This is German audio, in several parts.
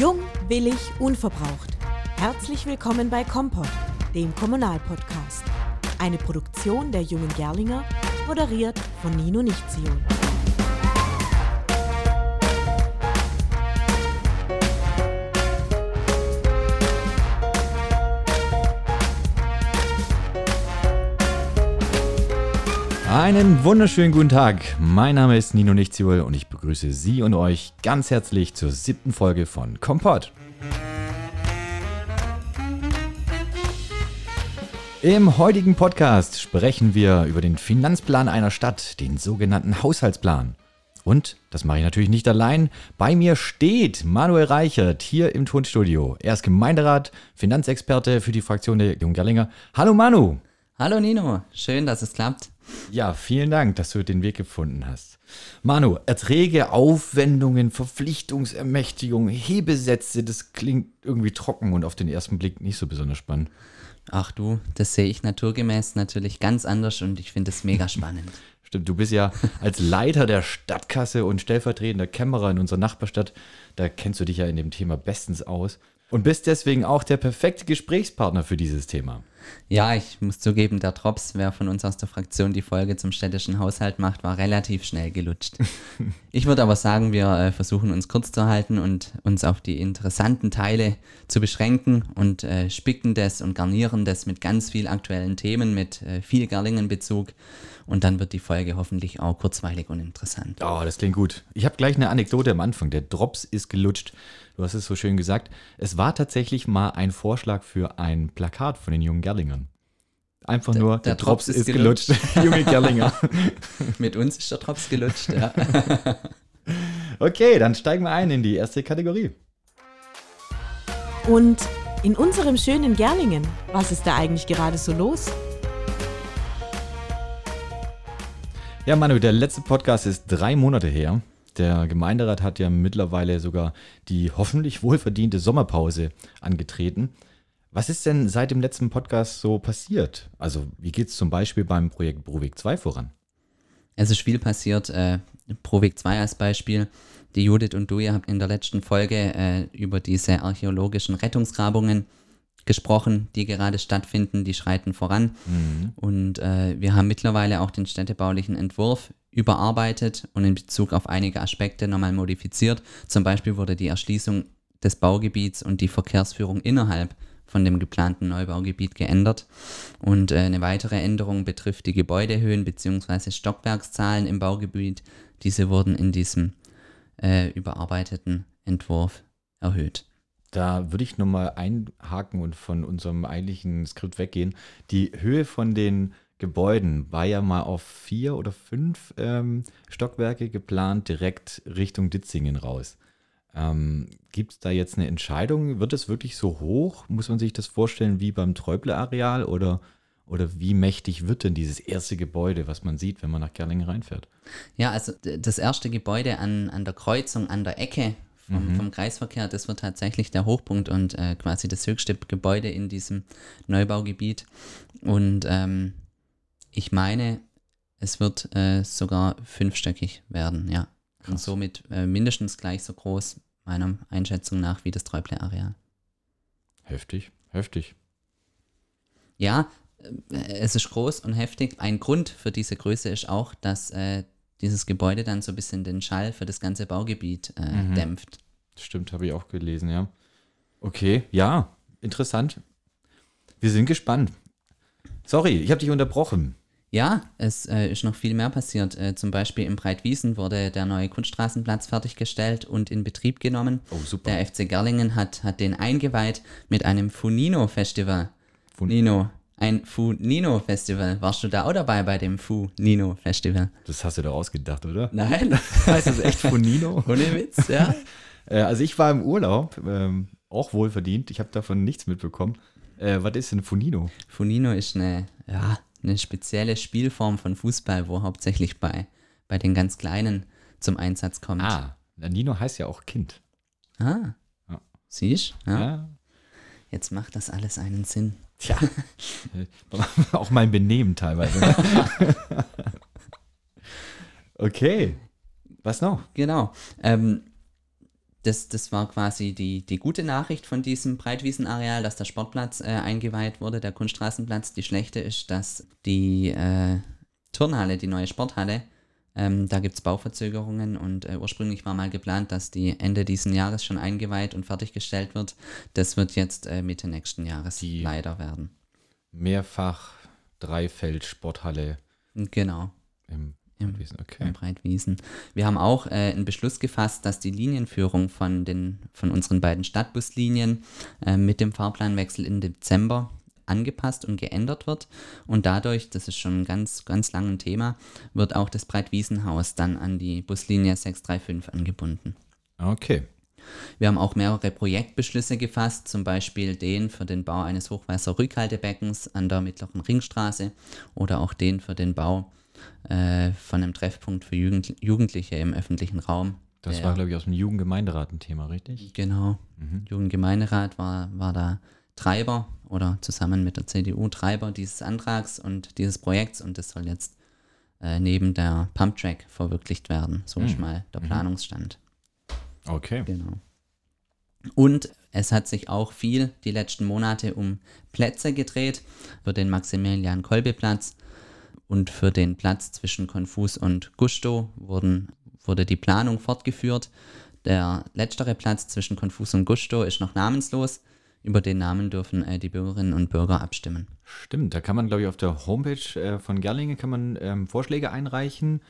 Jung, willig, unverbraucht. Herzlich willkommen bei Kompott, dem Kommunalpodcast. Eine Produktion der Jungen Gerlinger, moderiert von Nino Nichtzion. Einen wunderschönen guten Tag. Mein Name ist Nino Nichtziol und ich begrüße Sie und euch ganz herzlich zur siebten Folge von Kompott. Im heutigen Podcast sprechen wir über den Finanzplan einer Stadt, den sogenannten Haushaltsplan. Und das mache ich natürlich nicht allein. Bei mir steht Manuel Reichert hier im Tonstudio. Er ist Gemeinderat, Finanzexperte für die Fraktion der Jungen Gerlinger. Hallo Manu. Hallo Nino, schön, dass es klappt. Ja, vielen Dank, dass du den Weg gefunden hast. Manu, Erträge, Aufwendungen, Verpflichtungsermächtigung, Hebesätze, das klingt irgendwie trocken und auf den ersten Blick nicht so besonders spannend. Ach du, das sehe ich naturgemäß natürlich ganz anders und ich finde es mega spannend. Stimmt, du bist ja als Leiter der Stadtkasse und stellvertretender Kämmerer in unserer Nachbarstadt, da kennst du dich ja in dem Thema bestens aus und bist deswegen auch der perfekte Gesprächspartner für dieses Thema. Ja, ich muss zugeben, der Drops, wer von uns aus der Fraktion die Folge zum städtischen Haushalt macht, war relativ schnell gelutscht. Ich würde aber sagen, wir äh, versuchen uns kurz zu halten und uns auf die interessanten Teile zu beschränken und äh, spicken das und garnieren das mit ganz viel aktuellen Themen, mit äh, viel Gerlingen-Bezug. Und dann wird die Folge hoffentlich auch kurzweilig und interessant. Oh, das klingt gut. Ich habe gleich eine Anekdote am Anfang. Der Drops ist gelutscht. Du hast es so schön gesagt. Es war tatsächlich mal ein Vorschlag für ein Plakat von den jungen Gerlingern. Einfach nur, der, der Drops, Drops, ist gelutscht. gelutscht. Junge Gerlinger. Mit uns ist der Drops gelutscht, ja. okay, dann steigen wir ein in die erste Kategorie. Und in unserem schönen Gerlingen, was ist da eigentlich gerade so los? Ja, Manu, der letzte Podcast ist drei Monate her. Der Gemeinderat hat ja mittlerweile sogar die hoffentlich wohlverdiente Sommerpause angetreten. Was ist denn seit dem letzten Podcast so passiert? Also, wie geht es zum Beispiel beim Projekt Brovik 2 voran? Es ist viel passiert. Äh, Provik 2 als Beispiel. Die Judith und du, ihr habt in der letzten Folge äh, über diese archäologischen Rettungsgrabungen gesprochen, die gerade stattfinden, die schreiten voran. Mhm. Und äh, wir haben mittlerweile auch den städtebaulichen Entwurf überarbeitet und in Bezug auf einige Aspekte nochmal modifiziert. Zum Beispiel wurde die Erschließung des Baugebiets und die Verkehrsführung innerhalb von dem geplanten Neubaugebiet geändert. Und äh, eine weitere Änderung betrifft die Gebäudehöhen bzw. Stockwerkszahlen im Baugebiet. Diese wurden in diesem äh, überarbeiteten Entwurf erhöht. Da würde ich nochmal einhaken und von unserem eigentlichen Skript weggehen. Die Höhe von den Gebäuden war ja mal auf vier oder fünf ähm, Stockwerke geplant, direkt Richtung Ditzingen raus. Ähm, Gibt es da jetzt eine Entscheidung? Wird es wirklich so hoch? Muss man sich das vorstellen wie beim Träuble-Areal oder, oder wie mächtig wird denn dieses erste Gebäude, was man sieht, wenn man nach Gerlingen reinfährt? Ja, also das erste Gebäude an, an der Kreuzung, an der Ecke vom, mhm. vom Kreisverkehr, das wird tatsächlich der Hochpunkt und äh, quasi das höchste Gebäude in diesem Neubaugebiet. Und ähm, ich meine, es wird äh, sogar fünfstöckig werden, ja. Krass. Und somit äh, mindestens gleich so groß, meiner Einschätzung nach, wie das Träuble-Areal. Heftig, heftig. Ja, äh, es ist groß und heftig. Ein Grund für diese Größe ist auch, dass äh, dieses Gebäude dann so ein bisschen den Schall für das ganze Baugebiet äh, mhm. dämpft. Stimmt, habe ich auch gelesen, ja. Okay, ja, interessant. Wir sind gespannt. Sorry, ich habe dich unterbrochen. Ja, es äh, ist noch viel mehr passiert. Äh, zum Beispiel im Breitwiesen wurde der neue Kunststraßenplatz fertiggestellt und in Betrieb genommen. Oh, super. Der FC Gerlingen hat, hat den eingeweiht mit einem Funino-Festival. Funino. Ein Funino-Festival. Warst du da auch dabei bei dem Funino-Festival? Das hast du doch ausgedacht, oder? Nein. heißt das echt Funino? Ohne Witz, ja. Äh, also ich war im Urlaub, ähm, auch wohlverdient. Ich habe davon nichts mitbekommen. Äh, was ist denn Funino? Funino ist eine, ja, eine spezielle Spielform von Fußball, wo hauptsächlich bei, bei den ganz Kleinen zum Einsatz kommt. Ah, Nino heißt ja auch Kind. Ah, ja. siehst ja. ja. Jetzt macht das alles einen Sinn. Tja, auch mein Benehmen teilweise. Ne? okay, was noch? Genau. Ähm, das, das war quasi die, die gute Nachricht von diesem Breitwiesenareal, dass der Sportplatz äh, eingeweiht wurde, der Kunststraßenplatz. Die schlechte ist, dass die äh, Turnhalle, die neue Sporthalle, ähm, da gibt es Bauverzögerungen und äh, ursprünglich war mal geplant, dass die Ende dieses Jahres schon eingeweiht und fertiggestellt wird. Das wird jetzt äh, Mitte nächsten Jahres Die- leider werden. Mehrfach Dreifeld-Sporthalle Genau. im Im, in Okay. Breitwiesen. Wir haben auch äh, einen Beschluss gefasst, dass die Linienführung von, den, von unseren beiden Stadtbuslinien äh, mit dem Fahrplanwechsel im Dezember angepasst und geändert wird. Und dadurch, das ist schon ein ganz, ganz langes Thema, wird auch das Breitwiesenhaus dann an die Buslinie 635 angebunden. Okay. Wir haben auch mehrere Projektbeschlüsse gefasst, zum Beispiel den für den Bau eines Hochwasserrückhaltebeckens an der Mittleren Ringstraße oder auch den für den Bau äh, von einem Treffpunkt für Jugend Jugendliche im öffentlichen Raum. Das Der- war, glaube ich, aus dem Jugendgemeinderat ein Thema, richtig? Genau. Mhm. Jugendgemeinderat war, war da Treiber oder zusammen mit der CDU Treiber dieses Antrags und dieses Projekts und das soll jetzt äh, neben der Pumptrack verwirklicht werden. So ist Mhm. mal der Planungsstand. Okay. Genau. Und es hat sich auch viel die letzten Monate um Plätze gedreht. Für den Maximilian-Kolbe-Platz und für den Platz zwischen Konfus und Gusto wurden, wurde die Planung fortgeführt. Der letztere Platz zwischen Konfus und Gusto ist noch namenslos. Über den Namen dürfen äh, die Bürgerinnen und Bürger abstimmen. Stimmt, da kann man, glaube ich, auf der Homepage äh, von Gerlingen kann man ähm, Vorschläge einreichen.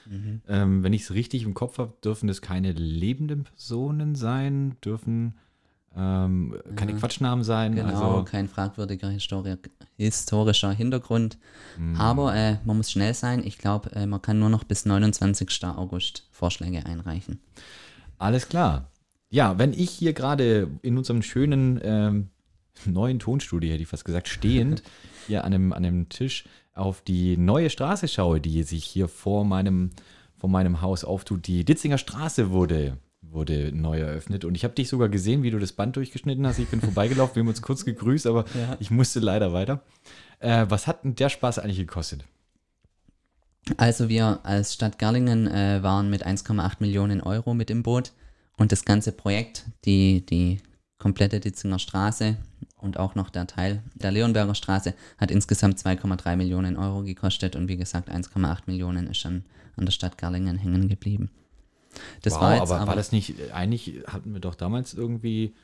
Ähm, wenn ich es richtig im Kopf habe, dürfen das keine lebenden Personen sein, dürfen ähm, keine Quatschnamen sein. Genau, Also, kein fragwürdiger Histori historischer Hintergrund. Mhm. Aber äh, man muss schnell sein. Ich glaube, äh, man kann nur noch bis 29. August Vorschläge einreichen. alles klar. Ja, wenn ich hier gerade in unserem schönen ähm, neuen Tonstudio, hätte ich fast gesagt, stehend hier an einem, an einem Tisch auf die neue Straße schaue, die sich hier vor meinem, vor meinem Haus auftut. Die Ditzinger Straße wurde, wurde neu eröffnet und ich habe dich sogar gesehen, wie du das Band durchgeschnitten hast. Ich bin vorbeigelaufen, wir haben uns kurz gegrüßt, aber Ja. ich musste leider weiter. Äh, was hat denn der Spaß eigentlich gekostet? Also wir als Stadt Gerlingen äh, waren mit 1,8 Millionen Euro mit im Boot und das ganze Projekt, die, die komplette Ditzinger Straße und auch noch der Teil der Leonberger Straße hat insgesamt 2,3 Millionen Euro gekostet und wie gesagt 1,8 Millionen ist dann an der Stadt Gerlingen hängen geblieben. Das wow, war jetzt aber, aber, war das nicht, eigentlich hatten wir doch damals irgendwie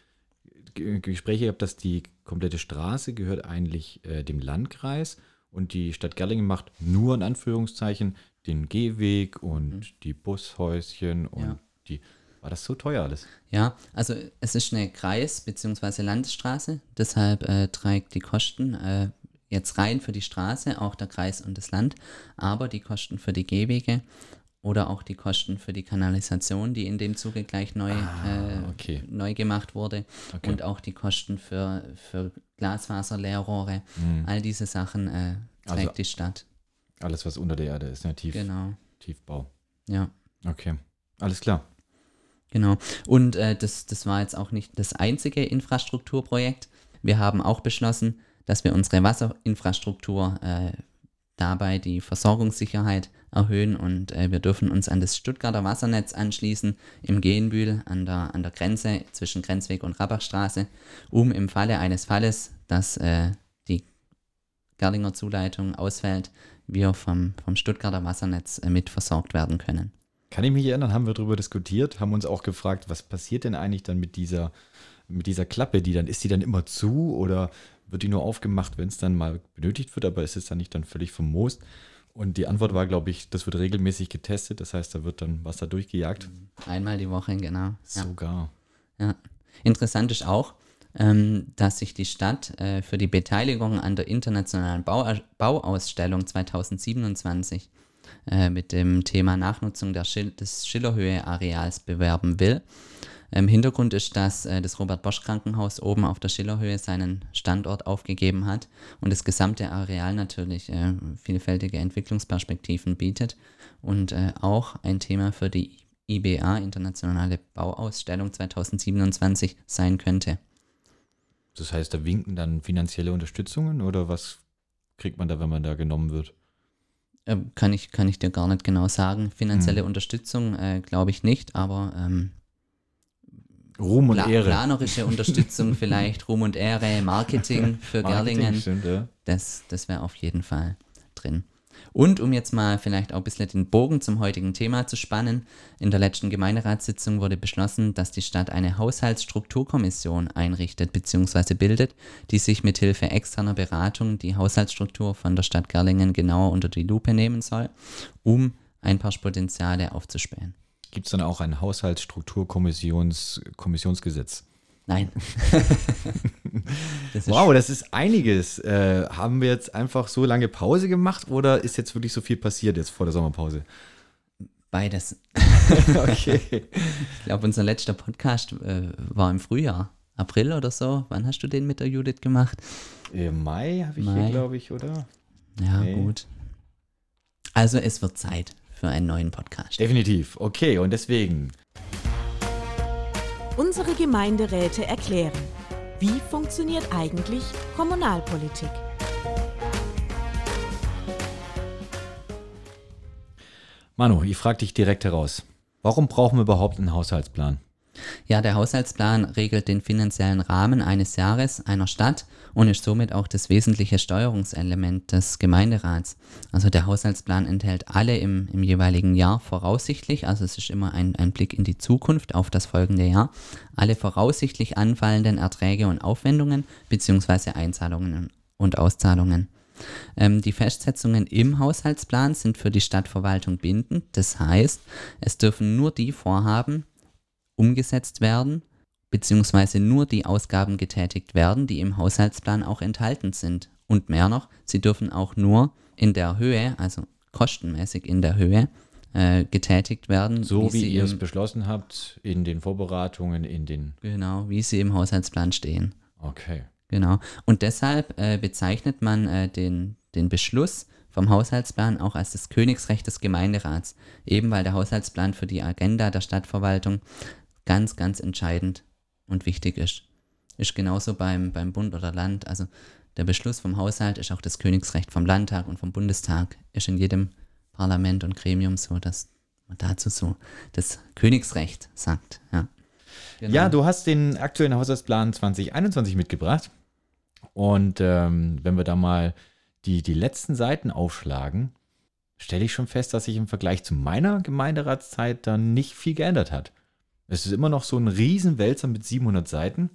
G- Gespräche gehabt, dass die komplette Straße gehört eigentlich äh, dem Landkreis und die Stadt Gerlingen macht nur in Anführungszeichen den Gehweg und die Bushäuschen und Mhm. Ja. die. War das so teuer alles? Ja, also es ist eine Kreis- bzw. Landesstraße, deshalb äh, trägt die Kosten äh, jetzt rein für die Straße auch der Kreis und das Land, aber die Kosten für die Gehwege oder auch die Kosten für die Kanalisation, die in dem Zuge gleich neu, äh, okay. neu gemacht wurde Okay. und auch die Kosten für, für Glasfaser, Leerrohre, all diese Sachen äh, trägt Also- die Stadt. Alles, was unter der Erde ist, ne? Tief, Genau, Tiefbau. ja. Okay. Alles klar. Genau. Und äh, das, das war jetzt auch nicht das einzige Infrastrukturprojekt. Wir haben auch beschlossen, dass wir unsere Wasserinfrastruktur äh, dabei die Versorgungssicherheit erhöhen und äh, wir dürfen uns an das Stuttgarter Wassernetz anschließen im Gehenbühl an der, an der Grenze zwischen Grenzweg und Rabachstraße, um im Falle eines Falles, dass äh, die Gerlinger Zuleitung ausfällt, wir vom, vom Stuttgarter Wassernetz äh, mit versorgt werden können. Kann ich mich erinnern, haben wir darüber diskutiert, haben uns auch gefragt, was passiert denn eigentlich dann mit dieser, mit dieser Klappe, die dann, ist die dann immer zu oder wird die nur aufgemacht, wenn es dann mal benötigt wird, aber ist es dann nicht dann völlig vermoost? Und die Antwort war, glaube ich, das wird regelmäßig getestet, das heißt, da wird dann Wasser durchgejagt. Einmal die Woche, genau. Ja. Sogar. Ja. Interessant ist auch, ähm, dass sich die Stadt äh, für die Beteiligung an der internationalen Bau Bauausstellung 2027 äh, mit dem Thema Nachnutzung Schil des Schillerhöhe-Areals bewerben will. Ähm, Hintergrund ist, dass äh, das Robert-Bosch-Krankenhaus oben auf der Schillerhöhe seinen Standort aufgegeben hat und das gesamte Areal natürlich äh, vielfältige Entwicklungsperspektiven bietet und äh, auch ein Thema für die IBA, Internationale Bauausstellung 2027, sein könnte. Das heißt, da winken dann finanzielle Unterstützungen oder was kriegt man da, wenn man da genommen wird? Ähm, kann, ich, kann ich dir gar nicht genau sagen. Finanzielle Hm. Unterstützung äh, glaube ich nicht, aber ähm, Ruhm und pla Ehre. planerische Unterstützung vielleicht, Ruhm und Ehre, Marketing für Marketing, Gerlingen. Stimmt, ja. Das, das wäre auf jeden Fall drin. Und um jetzt mal vielleicht auch ein bisschen den Bogen zum heutigen Thema zu spannen, in der letzten Gemeinderatssitzung wurde beschlossen, dass die Stadt eine Haushaltsstrukturkommission einrichtet bzw. bildet, die sich mit Hilfe externer Beratung die Haushaltsstruktur von der Stadt Gerlingen genauer unter die Lupe nehmen soll, um Einsparpotenziale aufzuspähen. Gibt es dann auch ein Haushaltsstrukturkommissionsgesetz? Nein. das Wow, das ist einiges. Äh, haben wir jetzt einfach so lange Pause gemacht oder ist jetzt wirklich so viel passiert jetzt vor der Sommerpause? beides. okay. Ich glaube, unser letzter Podcast äh, war im Frühjahr, April oder so. Wann hast du den mit der Judith gemacht? Äh, Mai habe ich Mai. hier, glaube ich, oder? Ja, Okay. gut. Also es wird Zeit für einen neuen Podcast. Definitiv. Okay, und deswegen. Unsere Gemeinderäte erklären, wie funktioniert eigentlich Kommunalpolitik. Manu, ich frage dich direkt heraus. Warum brauchen wir überhaupt einen Haushaltsplan? Ja, der Haushaltsplan regelt den finanziellen Rahmen eines Jahres einer Stadt und ist somit auch das wesentliche Steuerungselement des Gemeinderats. Also der Haushaltsplan enthält alle im, im jeweiligen Jahr voraussichtlich, also es ist immer ein, ein Blick in die Zukunft auf das folgende Jahr, alle voraussichtlich anfallenden Erträge und Aufwendungen bzw. Einzahlungen und Auszahlungen. Ähm, die Festsetzungen im Haushaltsplan sind für die Stadtverwaltung bindend. Das heißt, es dürfen nur die Vorhaben umgesetzt werden, beziehungsweise nur die Ausgaben getätigt werden, die im Haushaltsplan auch enthalten sind. Und mehr noch, sie dürfen auch nur in der Höhe, also kostenmäßig in der Höhe, äh, getätigt werden. So wie, sie ihr es beschlossen habt, in den Vorbereitungen, in den. Genau, wie sie im Haushaltsplan stehen. Okay. Genau. Und deshalb äh, bezeichnet man äh, den, den Beschluss vom Haushaltsplan auch als das Königsrecht des Gemeinderats, eben weil der Haushaltsplan für die Agenda der Stadtverwaltung ganz, ganz entscheidend und wichtig ist. Ist genauso beim, beim Bund oder Land. Also der Beschluss vom Haushalt ist auch das Königsrecht vom Landtag und vom Bundestag. Ist in jedem Parlament und Gremium so, dass man dazu so das Königsrecht sagt. Ja, Genau. Ja, du hast den aktuellen Haushaltsplan 2021 mitgebracht. Und ähm, wenn wir da mal die, die letzten Seiten aufschlagen, stelle ich schon fest, dass sich im Vergleich zu meiner Gemeinderatszeit dann nicht viel geändert hat. Es ist immer noch so ein Riesenwälzer mit 700 Seiten.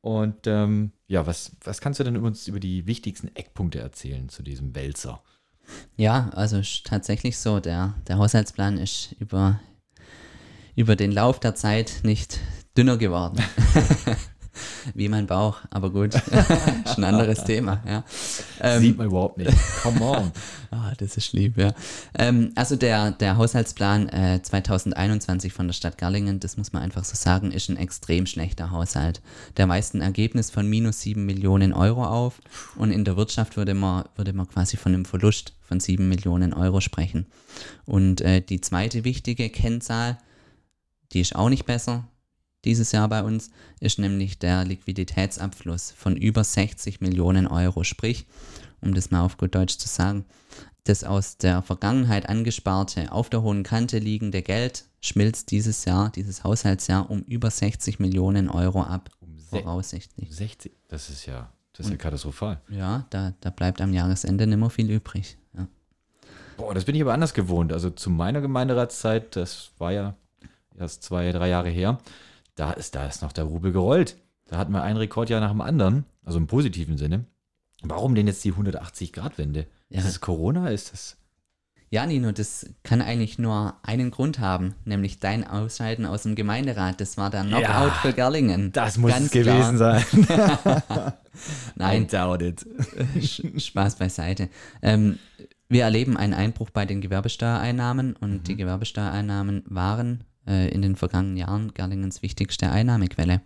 Und ähm, ja, was, was kannst du denn uns über die wichtigsten Eckpunkte erzählen zu diesem Wälzer? Ja, also tatsächlich so, der, der Haushaltsplan ist über, über den Lauf der Zeit nicht dünner geworden. Wie mein Bauch, aber gut, ist ein anderes Thema, ja. Ähm, Sieht man überhaupt nicht. Come on. Ah, das ist lieb, ja. Ähm, also der, der Haushaltsplan äh, 2021 von der Stadt Garlingen, das muss man einfach so sagen, ist ein extrem schlechter Haushalt. Der weist ein Ergebnis von minus 7 Millionen Euro auf und in der Wirtschaft würde man, würde man quasi von einem Verlust von 7 Millionen Euro sprechen. Und äh, die zweite wichtige Kennzahl, die ist auch nicht besser dieses Jahr bei uns, ist nämlich der Liquiditätsabfluss von über 60 Millionen Euro. Sprich, um das mal auf gut Deutsch zu sagen, das aus der Vergangenheit angesparte, auf der hohen Kante liegende Geld schmilzt dieses Jahr, dieses Haushaltsjahr um über 60 Millionen Euro ab, Um voraussichtlich. 60, das ist ja, das ist ja katastrophal. Ja, da, da bleibt am Jahresende nicht mehr viel übrig. Ja. Boah, das bin ich aber anders gewohnt. Also zu meiner Gemeinderatszeit, das war ja erst zwei, drei Jahre her, da ist, da ist noch der Rubel gerollt. Da hatten wir ein Rekordjahr nach dem anderen, also im positiven Sinne. Warum denn jetzt die 180-Grad-Wende? Ja. Ist das Corona? Ist das. Ja, Nino, das kann eigentlich nur einen Grund haben, nämlich dein Ausscheiden aus dem Gemeinderat. Das war der Knockout Ja, für Gerlingen. Das muss Ganz es gewesen klar. sein. Nein, I doubt it. Spaß beiseite. Ähm, wir erleben einen Einbruch bei den Gewerbesteuereinnahmen und die Gewerbesteuereinnahmen waren in den vergangenen Jahren Gerlingens wichtigste Einnahmequelle.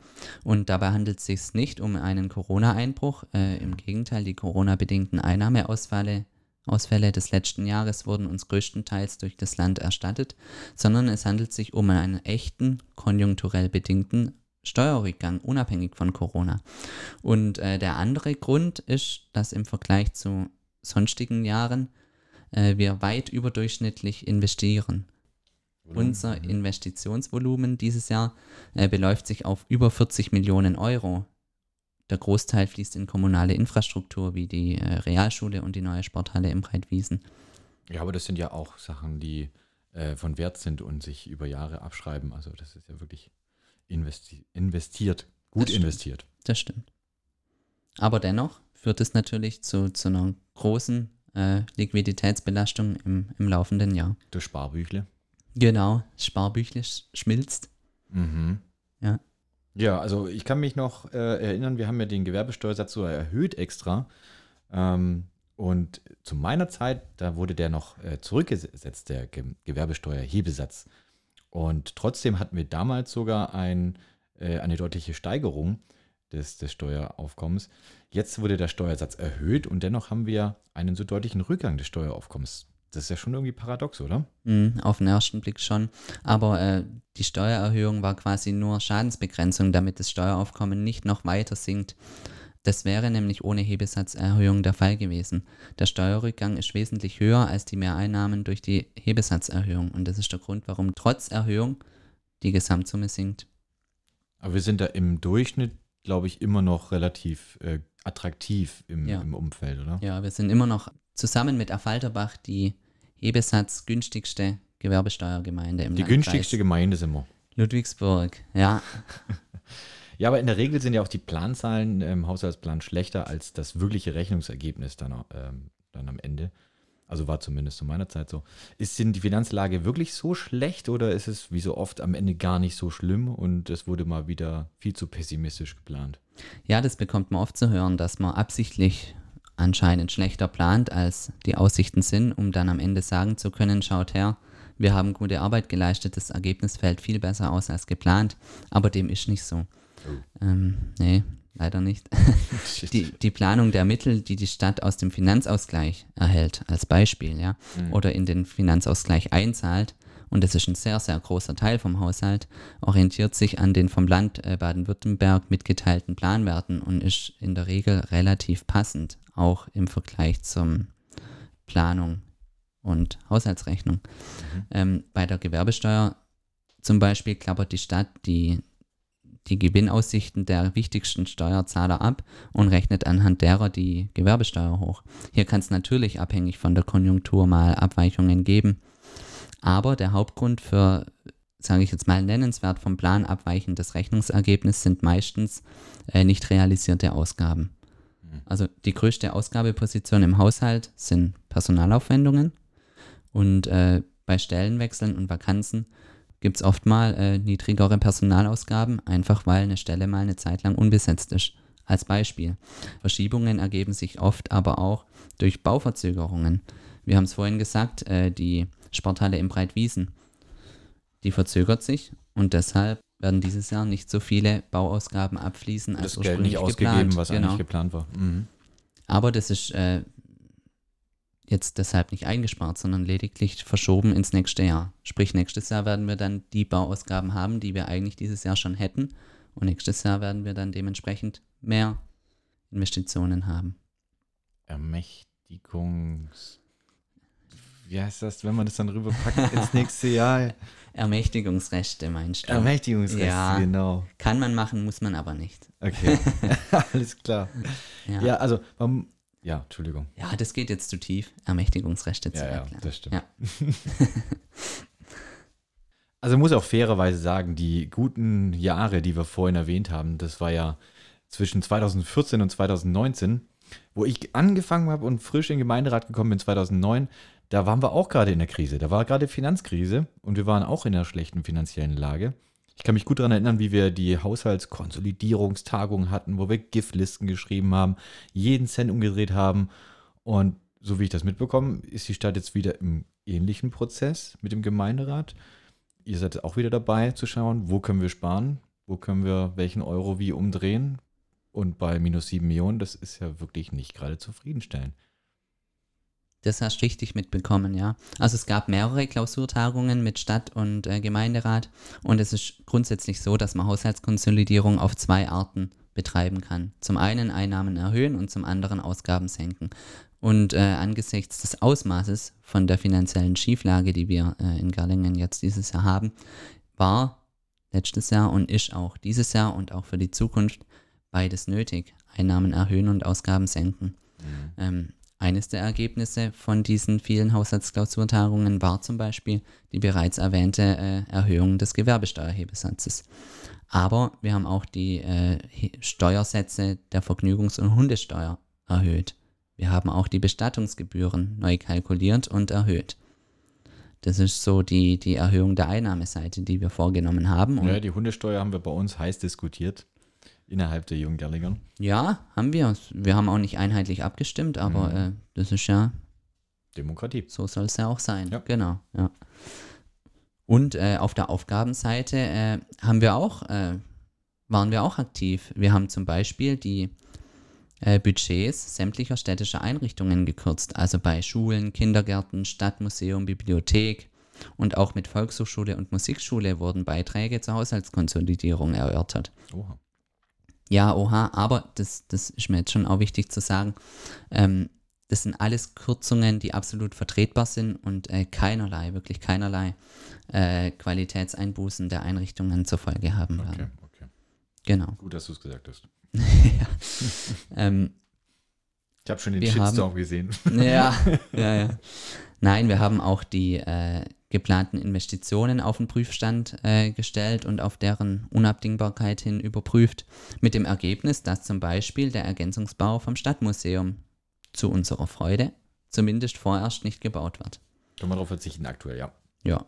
Und dabei handelt es sich nicht um einen Corona-Einbruch. Äh, Im Gegenteil, die Corona-bedingten Einnahmeausfälle Ausfälle des letzten Jahres wurden uns größtenteils durch das Land erstattet, sondern es handelt sich um einen echten, konjunkturell bedingten Steuerrückgang, unabhängig von Corona. Und äh, der andere Grund ist, dass im Vergleich zu sonstigen Jahren äh, wir weit überdurchschnittlich investieren. Unser Investitionsvolumen dieses Jahr äh, beläuft sich auf über 40 Millionen Euro. Der Großteil fließt in kommunale Infrastruktur wie die äh, Realschule und die neue Sporthalle im Breitwiesen. Ja, aber das sind ja auch Sachen, die äh, von Wert sind und sich über Jahre abschreiben. Also das ist ja wirklich investi investiert, gut Das investiert. Das stimmt. Aber dennoch führt es natürlich zu, zu einer großen äh, Liquiditätsbelastung im, im laufenden Jahr. Das Sparbüchle. Genau, Sparbüchle sch- schmilzt. Mhm. Ja. Ja, also ich kann mich noch äh, erinnern, wir haben ja den Gewerbesteuersatz so erhöht extra. Ähm, und zu meiner Zeit, da wurde der noch äh, zurückgesetzt, der Ge Gewerbesteuerhebesatz. Und trotzdem hatten wir damals sogar ein, äh, eine deutliche Steigerung des, des Steueraufkommens. Jetzt wurde der Steuersatz erhöht und dennoch haben wir einen so deutlichen Rückgang des Steueraufkommens. Das ist ja schon irgendwie paradox, oder? Mm, auf den ersten Blick schon. Aber äh, die Steuererhöhung war quasi nur Schadensbegrenzung, damit das Steueraufkommen nicht noch weiter sinkt. Das wäre nämlich ohne Hebesatzerhöhung der Fall gewesen. Der Steuerrückgang ist wesentlich höher als die Mehreinnahmen durch die Hebesatzerhöhung. Und das ist der Grund, warum trotz Erhöhung die Gesamtsumme sinkt. Aber wir sind da im Durchschnitt, glaube ich, immer noch relativ äh, attraktiv im, Ja. im Umfeld, oder? Ja, wir sind immer noch zusammen mit Affalterbach die Hebesatz günstigste Gewerbesteuergemeinde im Die Landkreis. günstigste Gemeinde sind wir. Ludwigsburg, ja. Ja, aber in der Regel sind ja auch die Planzahlen im Haushaltsplan schlechter als das wirkliche Rechnungsergebnis dann, ähm, dann am Ende. Also war zumindest zu meiner Zeit so. Ist denn die Finanzlage wirklich so schlecht oder ist es wie so oft am Ende gar nicht so schlimm und es wurde mal wieder viel zu pessimistisch geplant? Ja, das bekommt man oft zu hören, dass man absichtlich anscheinend schlechter plant, als die Aussichten sind, um dann am Ende sagen zu können, schaut her, wir haben gute Arbeit geleistet, das Ergebnis fällt viel besser aus als geplant, aber dem ist nicht so. Ähm, nee, leider nicht. die, die Planung der Mittel, die die Stadt aus dem Finanzausgleich erhält, als Beispiel, ja, oder in den Finanzausgleich einzahlt, und das ist ein sehr, sehr großer Teil vom Haushalt, orientiert sich an den vom Land äh, Baden-Württemberg mitgeteilten Planwerten und ist in der Regel relativ passend, auch im Vergleich zum Planung und Haushaltsrechnung. Ähm, bei der Gewerbesteuer zum Beispiel klappert die Stadt die, die Gewinnaussichten der wichtigsten Steuerzahler ab und rechnet anhand derer die Gewerbesteuer hoch. Hier kann es natürlich abhängig von der Konjunktur mal Abweichungen geben, aber der Hauptgrund für, sage ich jetzt mal, nennenswert vom Plan abweichendes Rechnungsergebnis sind meistens äh, nicht realisierte Ausgaben. Also die größte Ausgabeposition im Haushalt sind Personalaufwendungen und äh, bei Stellenwechseln und Vakanzen gibt es oft mal äh, niedrigere Personalausgaben, einfach weil eine Stelle mal eine Zeit lang unbesetzt ist. Als Beispiel. Verschiebungen ergeben sich oft aber auch durch Bauverzögerungen. Wir haben es vorhin gesagt, äh, die Sporthalle im Breitwiesen, die verzögert sich und deshalb werden dieses Jahr nicht so viele Bauausgaben abfließen als das Geld nicht ursprünglich ausgegeben, geplant. was genau. eigentlich geplant war. Mhm. Aber das ist äh, jetzt deshalb nicht eingespart, sondern lediglich verschoben ins nächste Jahr. Sprich, nächstes Jahr werden wir dann die Bauausgaben haben, die wir eigentlich dieses Jahr schon hätten. Und nächstes Jahr werden wir dann dementsprechend mehr Investitionen haben. Ermächtigungs... Wie heißt das, wenn man das dann rüberpackt ins nächste Jahr? Ermächtigungsrechte meinst du? Ermächtigungsrechte, Ja. genau. Kann man machen, muss man aber nicht. Okay, alles klar. Ja. Ja, also, man, ja, Entschuldigung. Ja, das geht jetzt zu tief, Ermächtigungsrechte zu Ja, ja, erklären. das stimmt. Ja. Also muss auch fairerweise sagen, die guten Jahre, die wir vorhin erwähnt haben, das war ja zwischen 2014 und 2019, wo ich angefangen habe und frisch in den Gemeinderat gekommen bin 2009, da waren wir auch gerade in der Krise. Da war gerade Finanzkrise und wir waren auch in einer schlechten finanziellen Lage. Ich kann mich gut daran erinnern, wie wir die Haushaltskonsolidierungstagung hatten, wo wir Giftlisten geschrieben haben, jeden Cent umgedreht haben. Und so wie ich das mitbekomme, ist die Stadt jetzt wieder im ähnlichen Prozess mit dem Gemeinderat. Ihr seid auch wieder dabei zu schauen, wo können wir sparen, wo können wir welchen Euro wie umdrehen. Und bei minus 7 Millionen, das ist ja wirklich nicht gerade zufriedenstellend. Das hast du richtig mitbekommen, ja. Also es gab mehrere Klausurtagungen mit Stadt- und äh, Gemeinderat und es ist grundsätzlich so, dass man Haushaltskonsolidierung auf zwei Arten betreiben kann. Zum einen Einnahmen erhöhen und zum anderen Ausgaben senken. Und äh, angesichts des Ausmaßes von der finanziellen Schieflage, die wir äh, in Gerlingen jetzt dieses Jahr haben, war letztes Jahr und ist auch dieses Jahr und auch für die Zukunft beides nötig. Einnahmen erhöhen und Ausgaben senken. Mhm. Ähm, eines der Ergebnisse von diesen vielen Haushaltsklausurtagungen war zum Beispiel die bereits erwähnte äh, Erhöhung des Gewerbesteuerhebesatzes. Aber wir haben auch die äh, Steuersätze der Vergnügungs- und Hundesteuer erhöht. Wir haben auch die Bestattungsgebühren neu kalkuliert und erhöht. Das ist so die, die Erhöhung der Einnahmeseite, die wir vorgenommen haben. ja, die Hundesteuer haben wir bei uns heiß diskutiert innerhalb der jungen Gerlinger. Ja, haben wir. Wir haben auch nicht einheitlich abgestimmt, aber mhm. äh, das ist ja Demokratie. So soll es ja auch sein. Ja. Genau, ja. Und äh, auf der Aufgabenseite äh, haben wir auch, äh, waren wir auch aktiv. Wir haben zum Beispiel die äh, Budgets sämtlicher städtischer Einrichtungen gekürzt, also bei Schulen, Kindergärten, Stadtmuseum, Bibliothek und auch mit Volkshochschule und Musikschule wurden Beiträge zur Haushaltskonsolidierung erörtert. Oha. Ja, oha, aber das, das ist mir jetzt schon auch wichtig zu sagen. Ähm, das sind alles Kürzungen, die absolut vertretbar sind und äh, keinerlei, wirklich keinerlei äh, Qualitätseinbußen der Einrichtungen zur Folge haben okay, werden. Okay. Genau. Gut, dass du es gesagt hast. ja. ähm, ich habe schon den Shitstorm haben, gesehen. ja, ja, ja. Nein, wir haben auch die äh, geplanten Investitionen auf den Prüfstand äh, gestellt und auf deren Unabdingbarkeit hin überprüft, mit dem Ergebnis, dass zum Beispiel der Ergänzungsbau vom Stadtmuseum zu unserer Freude zumindest vorerst nicht gebaut wird. Kann man darauf verzichten aktuell, ja. Ja.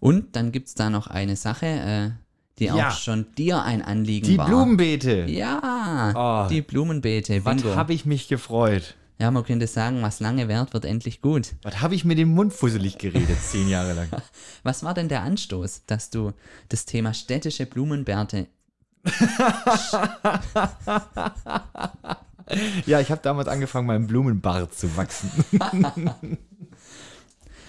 Und dann gibt es da noch eine Sache, äh, die ja. auch schon dir ein Anliegen die war. Die Blumenbeete. Ja, oh, die Blumenbeete. Bingo. Was habe ich mich gefreut. Ja, man könnte sagen, was lange währt, wird endlich gut. Was habe ich mir den Mund fusselig geredet, zehn Jahre lang? was war denn der Anstoß, dass du das Thema städtische Blumenbärte ja, ich habe damals angefangen, meinen Blumenbart zu wachsen.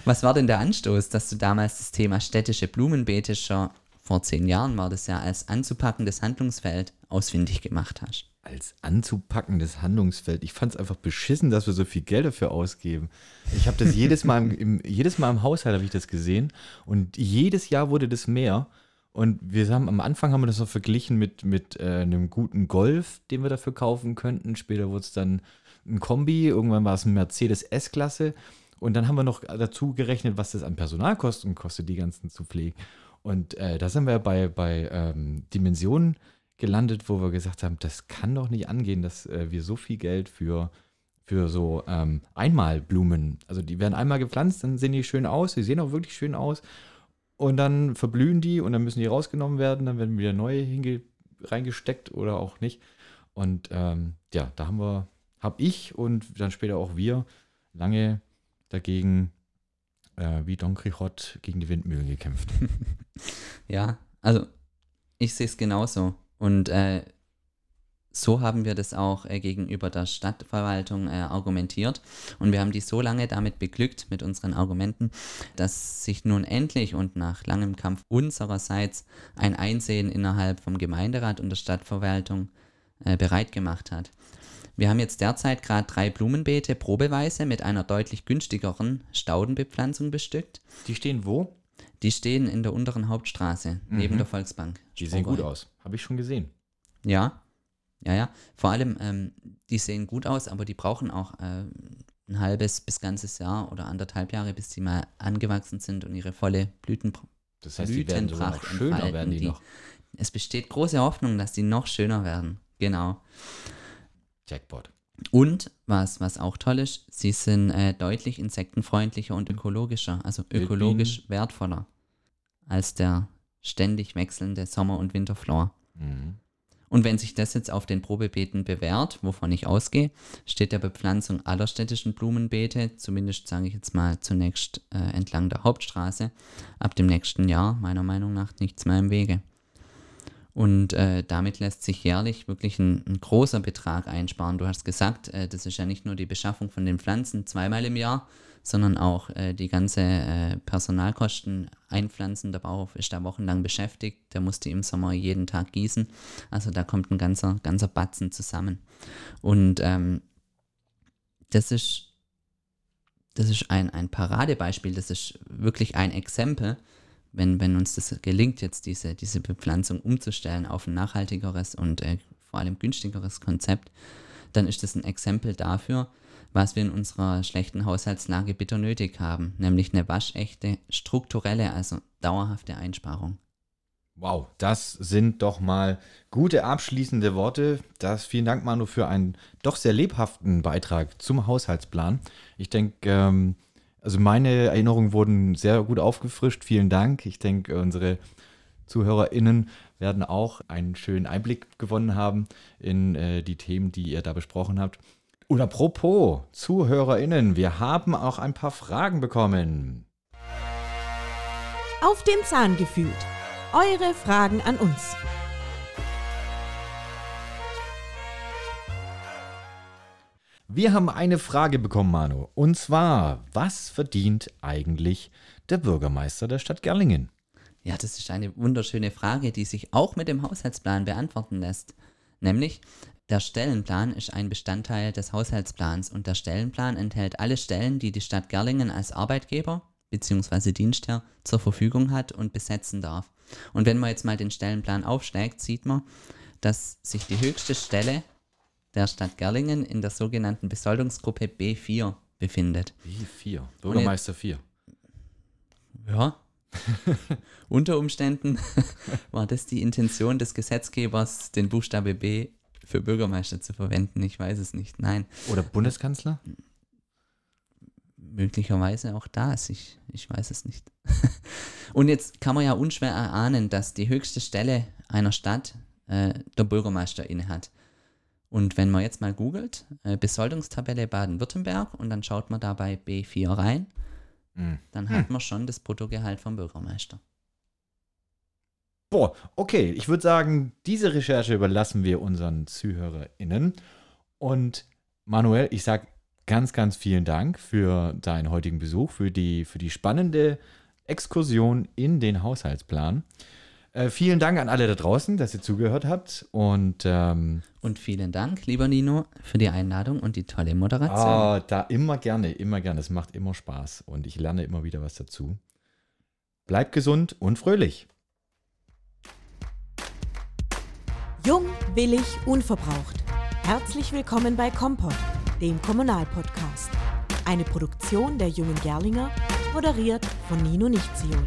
Was war denn der Anstoß, dass du damals das Thema städtische Blumenbeete schon vor zehn Jahren war das ja als anzupackendes Handlungsfeld ausfindig gemacht hast? Als anzupackendes Handlungsfeld. Ich fand es einfach beschissen, dass wir so viel Geld dafür ausgeben. Ich habe das jedes Mal im, im, jedes Mal im Haushalt habe ich das gesehen und jedes Jahr wurde das mehr. Und wir haben am Anfang haben wir das noch verglichen mit, mit äh, einem guten Golf, den wir dafür kaufen könnten. Später wurde es dann ein Kombi, irgendwann war es ein Mercedes S-Klasse. Und dann haben wir noch dazu gerechnet, was das an Personalkosten kostet, die ganzen zu pflegen. Und äh, da sind wir bei, bei ähm, Dimensionen gelandet, wo wir gesagt haben, das kann doch nicht angehen, dass äh, wir so viel Geld für, für so ähm, Einmalblumen, also die werden einmal gepflanzt, dann sehen die schön aus, sie sehen auch wirklich schön aus und dann verblühen die und dann müssen die rausgenommen werden, dann werden wieder neue reingesteckt oder auch nicht. Und ähm, ja, da haben wir, habe ich und dann später auch wir lange dagegen äh, wie Don Quixote gegen die Windmühlen gekämpft. ja, also ich sehe es genauso. Und äh, so haben wir das auch äh, gegenüber der Stadtverwaltung äh, argumentiert. Und wir haben die so lange damit beglückt, mit unseren Argumenten, dass sich nun endlich und nach langem Kampf unsererseits ein Einsehen innerhalb vom Gemeinderat und der Stadtverwaltung äh, bereit gemacht hat. Wir haben jetzt derzeit gerade drei Blumenbeete probeweise mit einer deutlich günstigeren Staudenbepflanzung bestückt. Die stehen wo? Die stehen in der unteren Hauptstraße, mhm. neben der Volksbank. Die sehen gut aus. Habe ich schon gesehen. Ja, ja, ja. Vor allem, ähm, die sehen gut aus, aber die brauchen auch äh, ein halbes bis ganzes Jahr oder anderthalb Jahre, bis sie mal angewachsen sind und ihre volle Blüten Das heißt, die werden sogar noch schöner werden die, die noch. Es besteht große Hoffnung, dass die noch schöner werden. Genau. Jackpot. Und was, was auch toll ist, sie sind äh, deutlich insektenfreundlicher und ökologischer, also ökologisch wertvoller als der ständig wechselnde Sommer- und Winterflor. Mhm. Und wenn sich das jetzt auf den Probebeeten bewährt, wovon ich ausgehe, steht der Bepflanzung aller städtischen Blumenbeete, zumindest sage ich jetzt mal zunächst äh, entlang der Hauptstraße, ab dem nächsten Jahr meiner Meinung nach nichts mehr im Wege. Und äh, damit lässt sich jährlich wirklich ein, ein, großer Betrag einsparen. Du hast gesagt, äh, das ist ja nicht nur die Beschaffung von den Pflanzen zweimal im Jahr, sondern auch äh, die ganze äh, Personalkosten einpflanzen. Der Bauer ist da wochenlang beschäftigt, der musste im Sommer jeden Tag gießen. Also da kommt ein ganzer, ganzer Batzen zusammen. Und ähm, das ist, das ist ein, ein Paradebeispiel, das ist wirklich ein Exempel, wenn, wenn uns das gelingt, jetzt diese, diese Bepflanzung umzustellen auf ein nachhaltigeres und äh, vor allem günstigeres Konzept, dann ist das ein Exempel dafür, was wir in unserer schlechten Haushaltslage bitter nötig haben, nämlich eine waschechte, strukturelle, also dauerhafte Einsparung. Wow, das sind doch mal gute abschließende Worte. Das, vielen Dank, Manu, für einen doch sehr lebhaften Beitrag zum Haushaltsplan. Ich denke, ähm, also meine Erinnerungen wurden sehr gut aufgefrischt. Vielen Dank. Ich denke, unsere ZuhörerInnen werden auch einen schönen Einblick gewonnen haben in äh, die Themen, die ihr da besprochen habt. Und apropos ZuhörerInnen, wir haben auch ein paar Fragen bekommen. Auf den Zahn gefühlt. Eure Fragen an uns. Wir haben eine Frage bekommen, Manu. Und zwar, was verdient eigentlich der Bürgermeister der Stadt Gerlingen? Ja, das ist eine wunderschöne Frage, die sich auch mit dem Haushaltsplan beantworten lässt. Nämlich, der Stellenplan ist ein Bestandteil des Haushaltsplans und der Stellenplan enthält alle Stellen, die die Stadt Gerlingen als Arbeitgeber bzw. Dienstherr zur Verfügung hat und besetzen darf. Und wenn man jetzt mal den Stellenplan aufschlägt, sieht man, dass sich die höchste Stelle der Stadt Gerlingen in der sogenannten Besoldungsgruppe B4 befindet. B4, Bürgermeister 4. Ja. Unter Umständen war das die Intention des Gesetzgebers, den Buchstabe B für Bürgermeister zu verwenden. Ich weiß es nicht. Nein. Oder Bundeskanzler? Möglicherweise auch das. Ich, ich weiß es nicht. Und jetzt kann man ja unschwer erahnen, dass die höchste Stelle einer Stadt äh, der Bürgermeister innehat. Und wenn man jetzt mal googelt, äh, Besoldungstabelle Baden-Württemberg und dann schaut man da bei B4 rein, mhm. dann hat hm. man schon das Bruttogehalt vom Bürgermeister. Boah, okay, ich würde sagen, diese Recherche überlassen wir unseren ZuhörerInnen. Und Manuel, ich sage ganz, ganz vielen Dank für deinen heutigen Besuch, für die, für die spannende Exkursion in den Haushaltsplan. Äh, vielen Dank an alle da draußen, dass ihr zugehört habt. Und, ähm, und vielen Dank, lieber Nino, für die Einladung und die tolle Moderation. Ah, da immer gerne, immer gerne. Es macht immer Spaß und ich lerne immer wieder was dazu. Bleibt gesund und fröhlich. Jung, billig, unverbraucht. Herzlich willkommen bei Kompott, dem Kommunalpodcast. Eine Produktion der Jungen Gerlinger, moderiert von Nino Nichtzion.